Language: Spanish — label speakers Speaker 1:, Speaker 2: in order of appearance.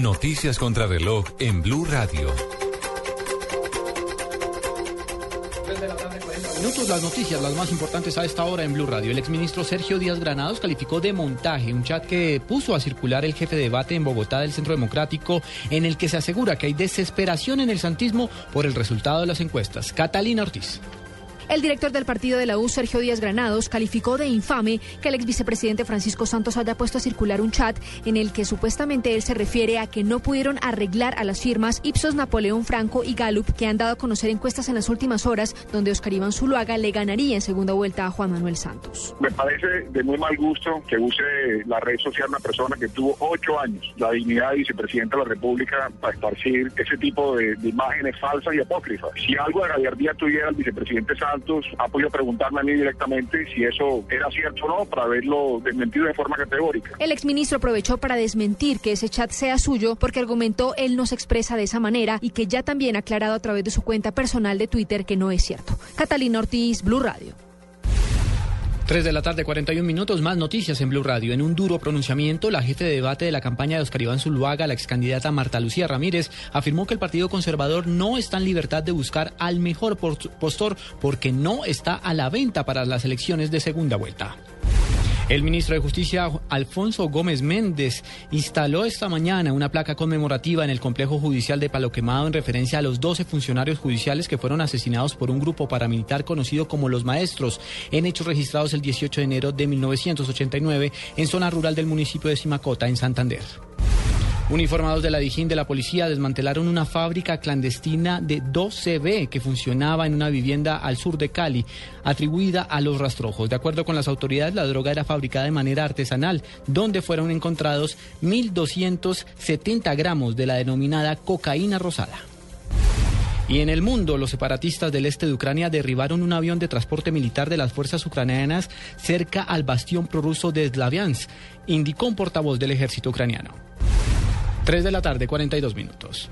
Speaker 1: Noticias contra reloj en Blue Radio.
Speaker 2: minutos las noticias, las más importantes a esta hora en Blue Radio. El exministro Sergio Díaz Granados calificó de montaje un chat que puso a circular el jefe de debate en Bogotá del Centro Democrático en el que se asegura que hay desesperación en el santismo por el resultado de las encuestas. Catalina Ortiz.
Speaker 3: El director del partido de la U, Sergio Díaz Granados, calificó de infame que el ex vicepresidente Francisco Santos haya puesto a circular un chat en el que supuestamente él se refiere a que no pudieron arreglar a las firmas Ipsos, Napoleón Franco y Gallup, que han dado a conocer encuestas en las últimas horas, donde Oscar Iván Zuluaga le ganaría en segunda vuelta a Juan Manuel Santos.
Speaker 4: Me parece de muy mal gusto que use la red social una persona que tuvo ocho años la dignidad de vicepresidente de la República para esparcir ese tipo de, imágenes falsas y apócrifas. Si algo de gallardía tuviera el vicepresidente Santos, ha podido preguntarme a mí directamente si eso era cierto o no para haberlo desmentido de forma categórica.
Speaker 3: El exministro aprovechó para desmentir que ese chat sea suyo porque argumentó él no se expresa de esa manera y que ya también ha aclarado a través de su cuenta personal de Twitter que no es cierto. Catalina Ortiz, Blue Radio.
Speaker 2: 3 de la tarde, 41 minutos, más noticias en Blue Radio. En un duro pronunciamiento, la jefe de debate de la campaña de Oscar Iván Zuluaga, la excandidata Marta Lucía Ramírez, afirmó que el Partido Conservador no está en libertad de buscar al mejor postor porque no está a la venta para las elecciones de segunda vuelta. El ministro de Justicia, Alfonso Gómez Méndez, instaló esta mañana una placa conmemorativa en el complejo judicial de Palo Quemado en referencia a los 12 funcionarios judiciales que fueron asesinados por un grupo paramilitar conocido como Los Maestros, en hechos registrados el 18 de enero de 1989 en zona rural del municipio de Simacota, en Santander. Uniformados de la Dijín de la policía desmantelaron una fábrica clandestina de 2CB que funcionaba en una vivienda al sur de Cali, atribuida a los rastrojos. De acuerdo con las autoridades, la droga era fabricada de manera artesanal, donde fueron encontrados 1.270 gramos de la denominada cocaína rosada. Y en el mundo, los separatistas del este de Ucrania derribaron un avión de transporte militar de las fuerzas ucranianas cerca al bastión prorruso de Slaviansk, indicó un portavoz del ejército ucraniano. 3 de la tarde, 42 minutos.